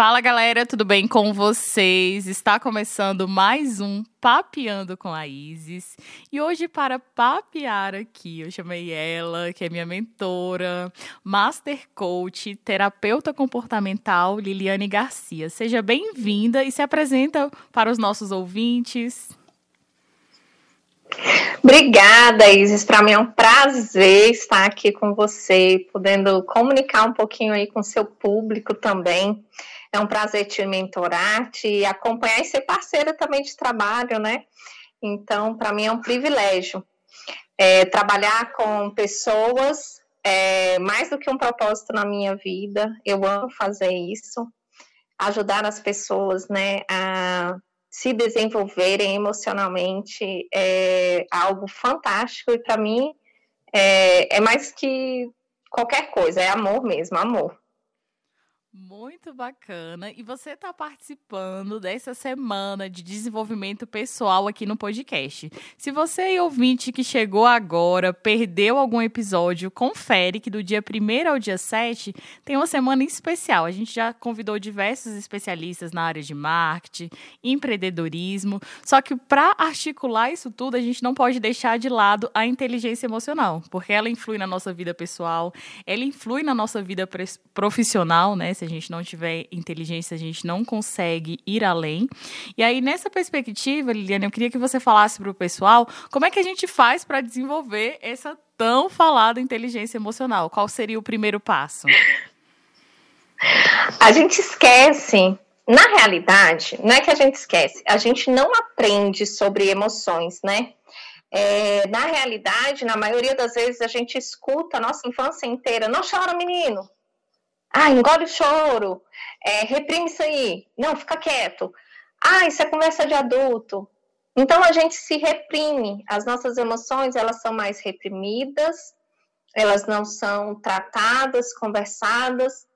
Fala galera, tudo bem com vocês? Está começando mais um Papeando com a Isis. E hoje, para papear aqui, eu chamei ela, que é minha mentora, Master Coach, terapeuta comportamental, Liliane Garcia. Seja bem-vinda e se apresenta para os nossos ouvintes. Obrigada, Isis. Para mim é um prazer estar aqui com você, podendo comunicar um pouquinho aí com seu público também. É um prazer te mentorar, te acompanhar e ser parceira também de trabalho, né? Então, para mim é um privilégio. É, trabalhar com pessoas é mais do que um propósito na minha vida. Eu amo fazer isso. Ajudar as pessoas, né, a se desenvolverem emocionalmente é algo fantástico e para mim é, é mais que qualquer coisa, é amor mesmo, amor. Muito bacana. E você está participando dessa semana de desenvolvimento pessoal aqui no podcast. Se você é ouvinte que chegou agora, perdeu algum episódio, confere que do dia 1 ao dia 7 tem uma semana especial. A gente já convidou diversos especialistas na área de marketing, empreendedorismo. Só que para articular isso tudo, a gente não pode deixar de lado a inteligência emocional, porque ela influi na nossa vida pessoal, ela influi na nossa vida profissional, né? Se a gente não tiver inteligência, a gente não consegue ir além. E aí, nessa perspectiva, Liliana, eu queria que você falasse para o pessoal como é que a gente faz para desenvolver essa tão falada inteligência emocional. Qual seria o primeiro passo? A gente esquece na realidade, não é que a gente esquece, a gente não aprende sobre emoções, né? É, na realidade, na maioria das vezes, a gente escuta a nossa infância inteira: não chora, menino, ah, engole o choro. É, reprime isso aí. Não, fica quieto. Ah, isso é conversa de adulto. Então a gente se reprime. As nossas emoções elas são mais reprimidas. Elas não são tratadas, conversadas.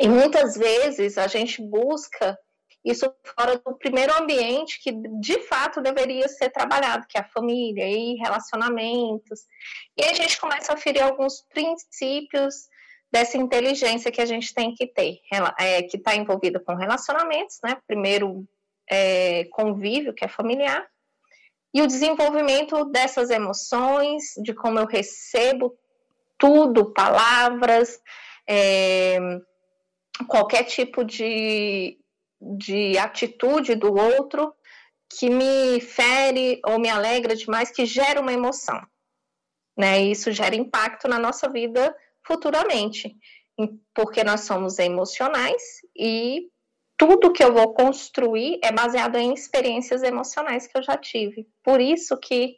E muitas vezes a gente busca isso fora do primeiro ambiente que de fato deveria ser trabalhado, que é a família e relacionamentos. E a gente começa a ferir alguns princípios dessa inteligência que a gente tem que ter, é, que está envolvida com relacionamentos, né? Primeiro, é, convívio, que é familiar, e o desenvolvimento dessas emoções, de como eu recebo tudo, palavras, é, qualquer tipo de, de atitude do outro que me fere ou me alegra demais, que gera uma emoção. Né? E isso gera impacto na nossa vida futuramente, porque nós somos emocionais e tudo que eu vou construir é baseado em experiências emocionais que eu já tive. Por isso que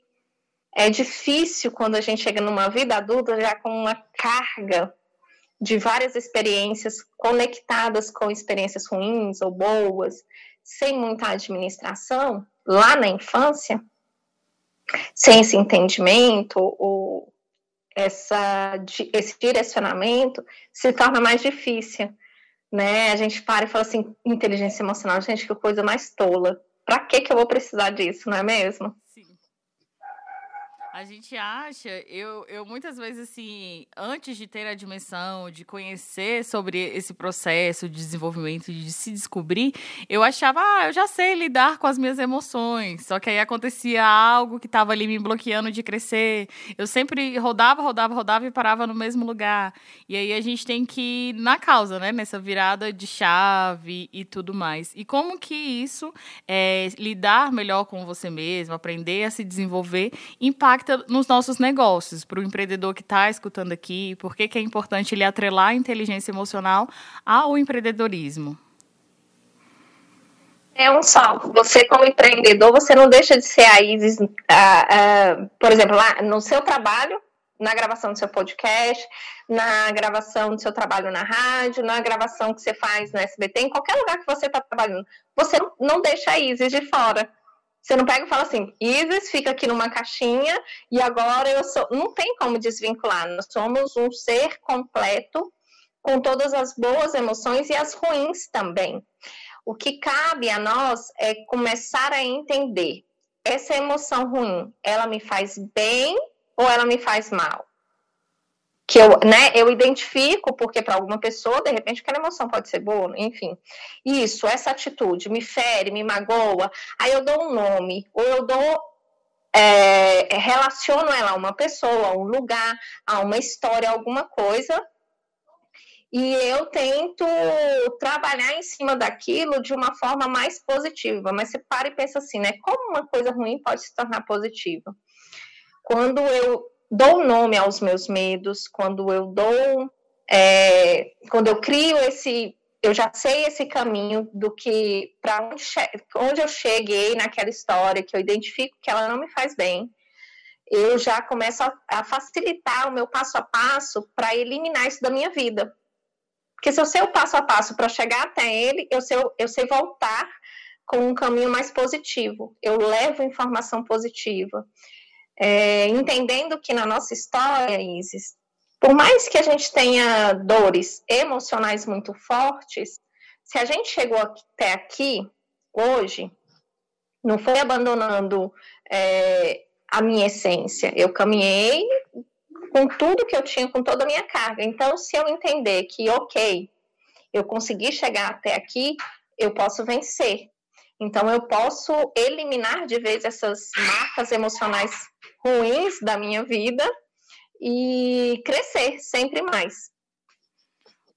é difícil quando a gente chega numa vida adulta já com uma carga de várias experiências conectadas com experiências ruins ou boas, sem muita administração, lá na infância, sem esse entendimento essa, esse direcionamento se torna mais difícil. Né? A gente para e fala assim, inteligência emocional, gente, que coisa mais tola. Para que que eu vou precisar disso, não é mesmo? A gente acha, eu, eu muitas vezes, assim, antes de ter a dimensão, de conhecer sobre esse processo de desenvolvimento, de se descobrir, eu achava, ah, eu já sei lidar com as minhas emoções. Só que aí acontecia algo que estava ali me bloqueando de crescer. Eu sempre rodava, rodava, rodava e parava no mesmo lugar. E aí a gente tem que ir na causa, né? Nessa virada de chave e tudo mais. E como que isso, é, lidar melhor com você mesmo, aprender a se desenvolver, impacta impacta nos nossos negócios, para o empreendedor que está escutando aqui, por que, que é importante ele atrelar a inteligência emocional ao empreendedorismo? É um salto. Você, como empreendedor, você não deixa de ser a Isis, por exemplo, lá no seu trabalho, na gravação do seu podcast, na gravação do seu trabalho na rádio, na gravação que você faz no SBT, em qualquer lugar que você está trabalhando. Você não deixa a Isis de fora. Você não pega e fala assim, Isis fica aqui numa caixinha e agora eu sou. Não tem como desvincular. Nós somos um ser completo com todas as boas emoções e as ruins também. O que cabe a nós é começar a entender essa emoção ruim, ela me faz bem ou ela me faz mal? Que eu, né, eu identifico, porque para alguma pessoa, de repente, aquela emoção pode ser boa, enfim. Isso, essa atitude me fere, me magoa, aí eu dou um nome, ou eu dou. É, relaciono ela a uma pessoa, a um lugar, a uma história, alguma coisa, e eu tento trabalhar em cima daquilo de uma forma mais positiva. Mas você para e pensa assim, né? Como uma coisa ruim pode se tornar positiva? Quando eu dou nome aos meus medos, quando eu dou, é, quando eu crio esse, eu já sei esse caminho do que para onde, onde eu cheguei naquela história, que eu identifico que ela não me faz bem, eu já começo a, a facilitar o meu passo a passo para eliminar isso da minha vida. Porque se eu sei o passo a passo para chegar até ele, eu sei, eu sei voltar com um caminho mais positivo. Eu levo informação positiva. É, entendendo que na nossa história, Isis, por mais que a gente tenha dores emocionais muito fortes, se a gente chegou até aqui hoje, não foi abandonando é, a minha essência. Eu caminhei com tudo que eu tinha, com toda a minha carga. Então, se eu entender que, ok, eu consegui chegar até aqui, eu posso vencer. Então, eu posso eliminar de vez essas marcas emocionais ruins da minha vida e crescer sempre mais.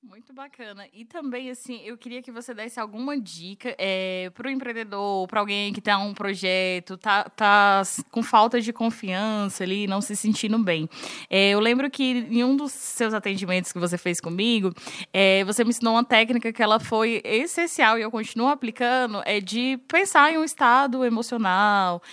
Muito bacana. E também, assim, eu queria que você desse alguma dica é, para o empreendedor, para alguém que está um projeto, tá, tá com falta de confiança ali, não se sentindo bem. É, eu lembro que em um dos seus atendimentos que você fez comigo, é, você me ensinou uma técnica que ela foi essencial e eu continuo aplicando, é de pensar em um estado emocional,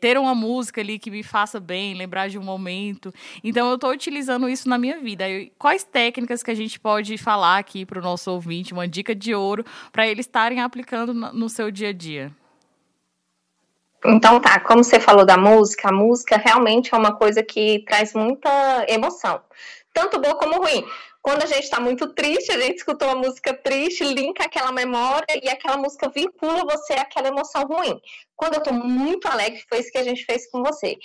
ter uma música ali que me faça bem, lembrar de um momento. Então, eu estou utilizando isso na minha vida. Quais técnicas que a gente pode pode falar aqui para o nosso ouvinte, uma dica de ouro para eles estarem aplicando no seu dia a dia? Então tá, como você falou da música, a música realmente é uma coisa que traz muita emoção, tanto boa como ruim. Quando a gente está muito triste, a gente escutou uma música triste, linka aquela memória e aquela música vincula você àquela emoção ruim. Quando eu estou muito alegre, foi isso que a gente fez com você.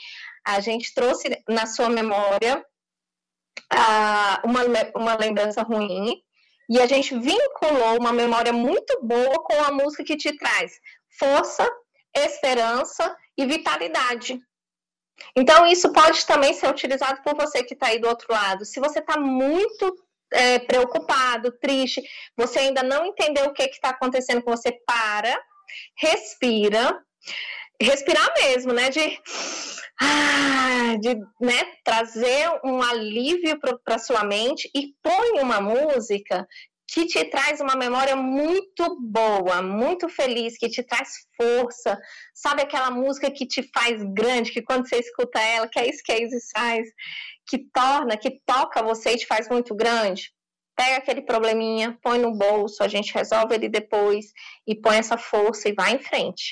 A gente trouxe na sua memória uma, uma lembrança ruim e a gente vinculou uma memória muito boa com a música que te traz força, esperança e vitalidade. Então, isso pode também ser utilizado por você que está aí do outro lado. Se você está muito é, preocupado, triste, você ainda não entendeu o que está acontecendo com você, para, respira, respirar mesmo, né? De ah, de né, trazer um alívio para sua mente e põe uma música que te traz uma memória muito boa, muito feliz, que te traz força. Sabe aquela música que te faz grande, que quando você escuta ela, que é isso que a Isis faz, que torna, que toca você e te faz muito grande? Pega aquele probleminha, põe no bolso, a gente resolve ele depois e põe essa força e vai em frente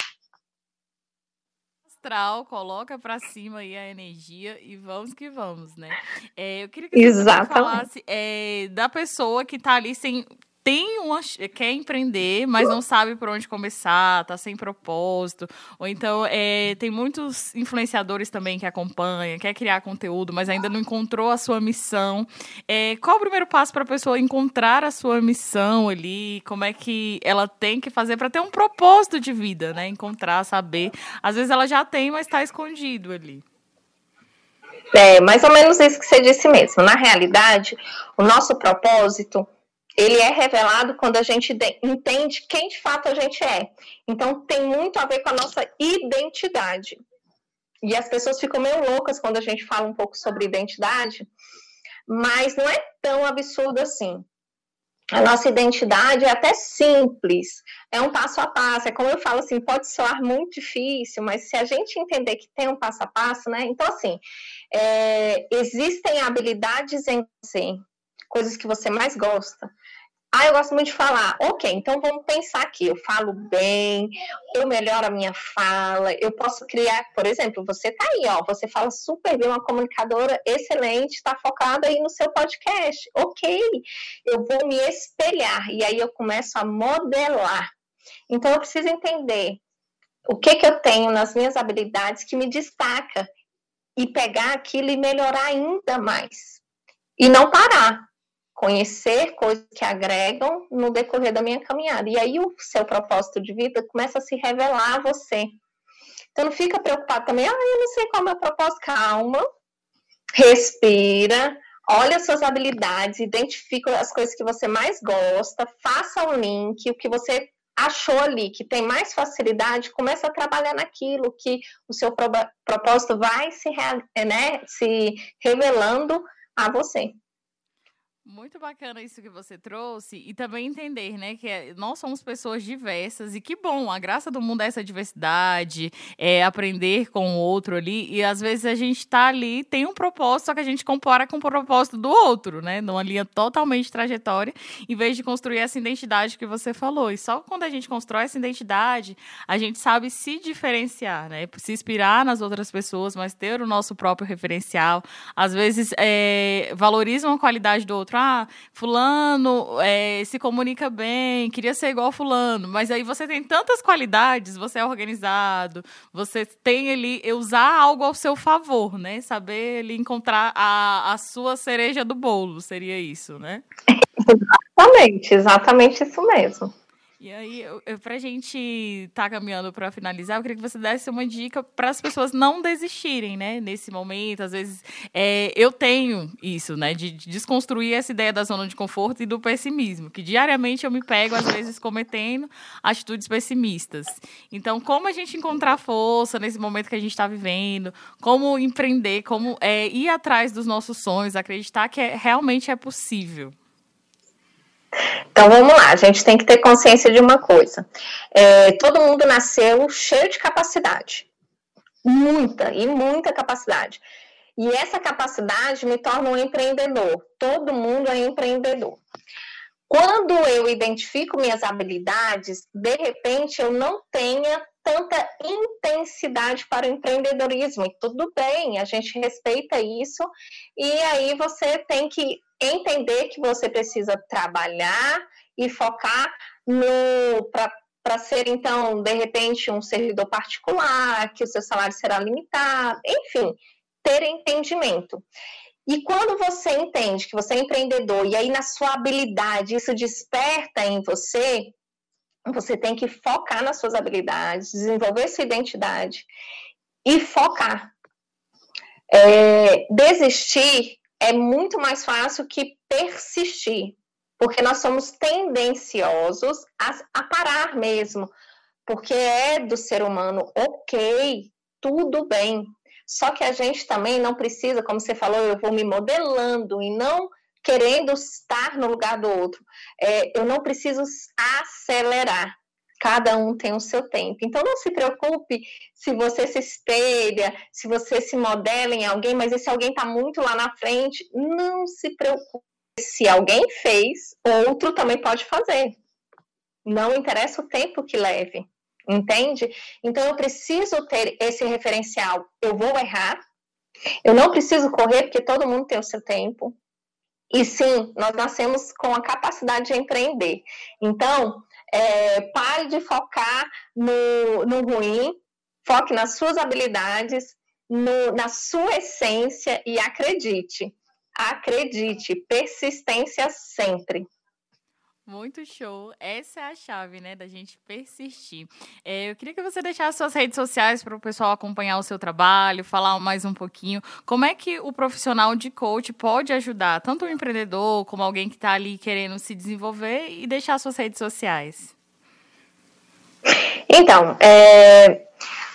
astral, coloca para cima aí a energia e vamos que vamos, né? É, eu queria que você falasse é, da pessoa que tá ali sem tem uma, quer empreender, mas não sabe por onde começar, tá sem propósito. Ou então é, tem muitos influenciadores também que acompanham, quer criar conteúdo, mas ainda não encontrou a sua missão. É, qual o primeiro passo para a pessoa encontrar a sua missão ali? Como é que ela tem que fazer para ter um propósito de vida, né? Encontrar, saber. Às vezes ela já tem, mas está escondido ali. É, mais ou menos isso que você disse mesmo. Na realidade, o nosso propósito ele é revelado quando a gente entende quem de fato a gente é. Então, tem muito a ver com a nossa identidade. E as pessoas ficam meio loucas quando a gente fala um pouco sobre identidade, mas não é tão absurdo assim. A nossa identidade é até simples, é um passo a passo. É como eu falo assim, pode soar muito difícil, mas se a gente entender que tem um passo a passo, né? Então, assim, é, existem habilidades em você, coisas que você mais gosta. Ah, eu gosto muito de falar. Ok, então vamos pensar aqui. Eu falo bem, eu melhoro a minha fala, eu posso criar, por exemplo, você tá aí, ó, você fala super bem, uma comunicadora excelente, está focada aí no seu podcast. Ok, eu vou me espelhar e aí eu começo a modelar. Então eu preciso entender o que que eu tenho nas minhas habilidades que me destaca e pegar aquilo e melhorar ainda mais. e não parar. Conhecer coisas que agregam no decorrer da minha caminhada. E aí o seu propósito de vida começa a se revelar a você. Então não fica preocupado também, ah, eu não sei qual é o meu propósito. Calma, respira, olha suas habilidades, identifica as coisas que você mais gosta, faça um link, o que você achou ali que tem mais facilidade, começa a trabalhar naquilo que o seu propósito vai se, né, se revelando a você. Muito bacana isso que você trouxe e também entender, né, que é, nós somos pessoas diversas e que bom, a graça do mundo é essa diversidade, é aprender com o outro ali e às vezes a gente tá ali, tem um propósito, só que a gente compara com o propósito do outro, né, numa linha totalmente trajetória, em vez de construir essa identidade que você falou. E só quando a gente constrói essa identidade, a gente sabe se diferenciar, né, se inspirar nas outras pessoas, mas ter o nosso próprio referencial. Às vezes é, valorizam a qualidade do outro ah, fulano é, se comunica bem, queria ser igual fulano, mas aí você tem tantas qualidades, você é organizado, você tem ali, usar algo ao seu favor, né? Saber ali encontrar a, a sua cereja do bolo, seria isso, né? Exatamente, exatamente isso mesmo. E aí, para a gente estar tá caminhando para finalizar, eu queria que você desse uma dica para as pessoas não desistirem, né? Nesse momento, às vezes, é, eu tenho isso, né? De, de, desconstruir essa ideia da zona de conforto e do pessimismo, que diariamente eu me pego, às vezes, cometendo atitudes pessimistas. Então, como a gente encontrar força nesse momento que a gente está vivendo, como empreender, como é, ir atrás dos nossos sonhos, acreditar que é, realmente é possível. Então vamos lá, a gente tem que ter consciência de uma coisa: é, todo mundo nasceu cheio de capacidade, muita e muita capacidade. E essa capacidade me torna um empreendedor. Todo mundo é empreendedor. Quando eu identifico minhas habilidades, de repente eu não tenha tanta intensidade para o empreendedorismo. E tudo bem, a gente respeita isso. E aí você tem que entender que você precisa trabalhar e focar no para ser então de repente um servidor particular, que o seu salário será limitado, enfim, ter entendimento. E quando você entende que você é empreendedor e aí na sua habilidade isso desperta em você, você tem que focar nas suas habilidades, desenvolver sua identidade e focar. É, desistir é muito mais fácil que persistir, porque nós somos tendenciosos a, a parar mesmo, porque é do ser humano, ok, tudo bem. Só que a gente também não precisa, como você falou, eu vou me modelando e não querendo estar no lugar do outro. É, eu não preciso acelerar. Cada um tem o seu tempo. Então não se preocupe se você se espelha, se você se modela em alguém, mas esse alguém está muito lá na frente. Não se preocupe. Se alguém fez, outro também pode fazer. Não interessa o tempo que leve. Entende? Então eu preciso ter esse referencial. Eu vou errar. Eu não preciso correr porque todo mundo tem o seu tempo. E sim, nós nascemos com a capacidade de empreender. Então, é, pare de focar no, no ruim, foque nas suas habilidades, no, na sua essência e acredite. Acredite, persistência sempre. Muito show. Essa é a chave, né, da gente persistir. É, eu queria que você deixasse suas redes sociais para o pessoal acompanhar o seu trabalho, falar mais um pouquinho. Como é que o profissional de coach pode ajudar tanto o empreendedor como alguém que está ali querendo se desenvolver e deixar suas redes sociais? Então, é,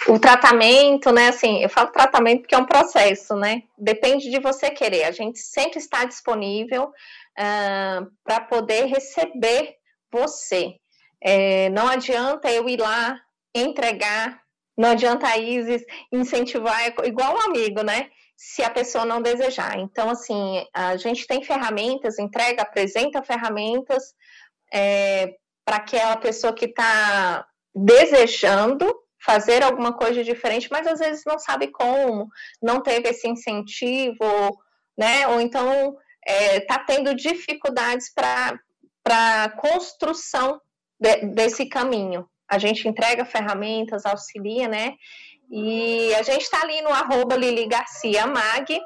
o tratamento, né? Assim, eu falo tratamento porque é um processo, né? Depende de você querer. A gente sempre está disponível uh, para poder receber você. É, não adianta eu ir lá entregar, não adianta a Isis incentivar, é igual um amigo, né? Se a pessoa não desejar. Então, assim, a gente tem ferramentas, entrega, apresenta ferramentas é, para aquela pessoa que está desejando fazer alguma coisa diferente, mas às vezes não sabe como, não teve esse incentivo, né? Ou então está é, tá tendo dificuldades para a construção de, desse caminho. A gente entrega ferramentas, auxilia, né? E a gente está ali no arroba Lili Garcia Mag.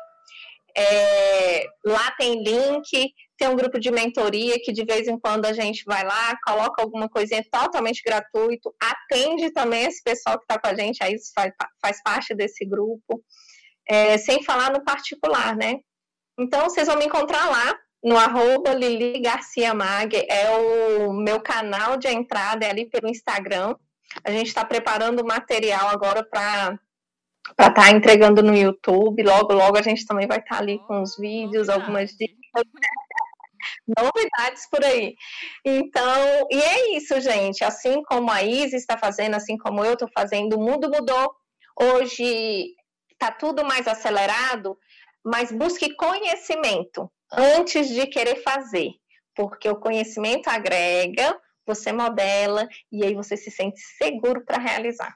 É, lá tem link, tem um grupo de mentoria que de vez em quando a gente vai lá, coloca alguma coisinha totalmente gratuito, atende também esse pessoal que está com a gente, aí faz, faz parte desse grupo, é, sem falar no particular, né? Então, vocês vão me encontrar lá, no arroba Lili Garcia Mag, é o meu canal de entrada, é ali pelo Instagram. A gente está preparando o material agora para para estar tá entregando no YouTube. Logo, logo a gente também vai estar tá ali com os vídeos, algumas dicas. Novidades por aí. Então, e é isso, gente. Assim como a Isa está fazendo, assim como eu estou fazendo, o mundo mudou. Hoje está tudo mais acelerado, mas busque conhecimento antes de querer fazer, porque o conhecimento agrega, você modela e aí você se sente seguro para realizar.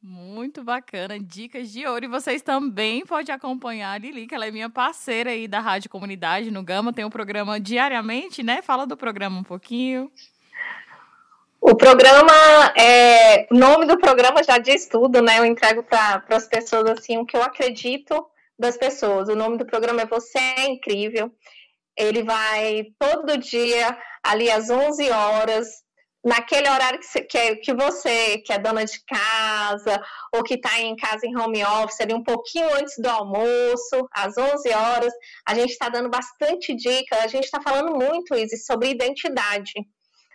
Muito bacana, dicas de ouro. E vocês também podem acompanhar a Lili, que ela é minha parceira aí da Rádio Comunidade no Gama. Tem um programa diariamente, né? Fala do programa um pouquinho. O programa, é, o nome do programa já diz tudo, né? Eu entrego para as pessoas assim o que eu acredito das pessoas. O nome do programa é Você é Incrível. Ele vai todo dia, ali às 11 horas, naquele horário que, você, que, é, que você, que é dona de casa, ou que está em casa em home office, ali um pouquinho antes do almoço, às 11 horas, a gente está dando bastante dica, a gente está falando muito, Izzy, sobre identidade,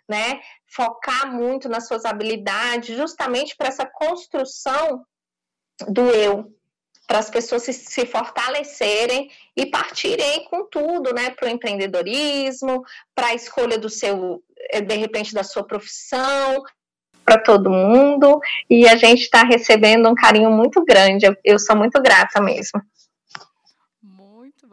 né? Focar muito nas suas habilidades, justamente para essa construção do eu, para as pessoas se, se, fortalecerem e partirem com tudo, né, para o empreendedorismo, para a escolha do seu, de repente, da sua profissão, para todo mundo. E a gente está recebendo um carinho muito grande. Eu, eu sou muito grata mesmo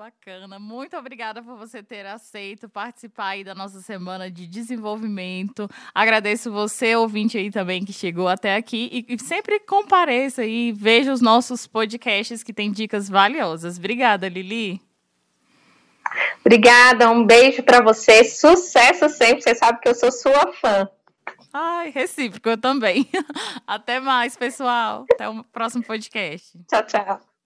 bacana. Muito obrigada por você ter aceito participar aí da nossa semana de desenvolvimento. Agradeço você, ouvinte aí também, que chegou até aqui. E, sempre compareça e veja os nossos podcasts que tem dicas valiosas. Obrigada, Lili. Obrigada, um beijo para você. Sucesso sempre. Você sabe que eu sou sua fã. Ai, recíproco, eu também. Até mais, pessoal. Até o próximo podcast. Tchau, tchau.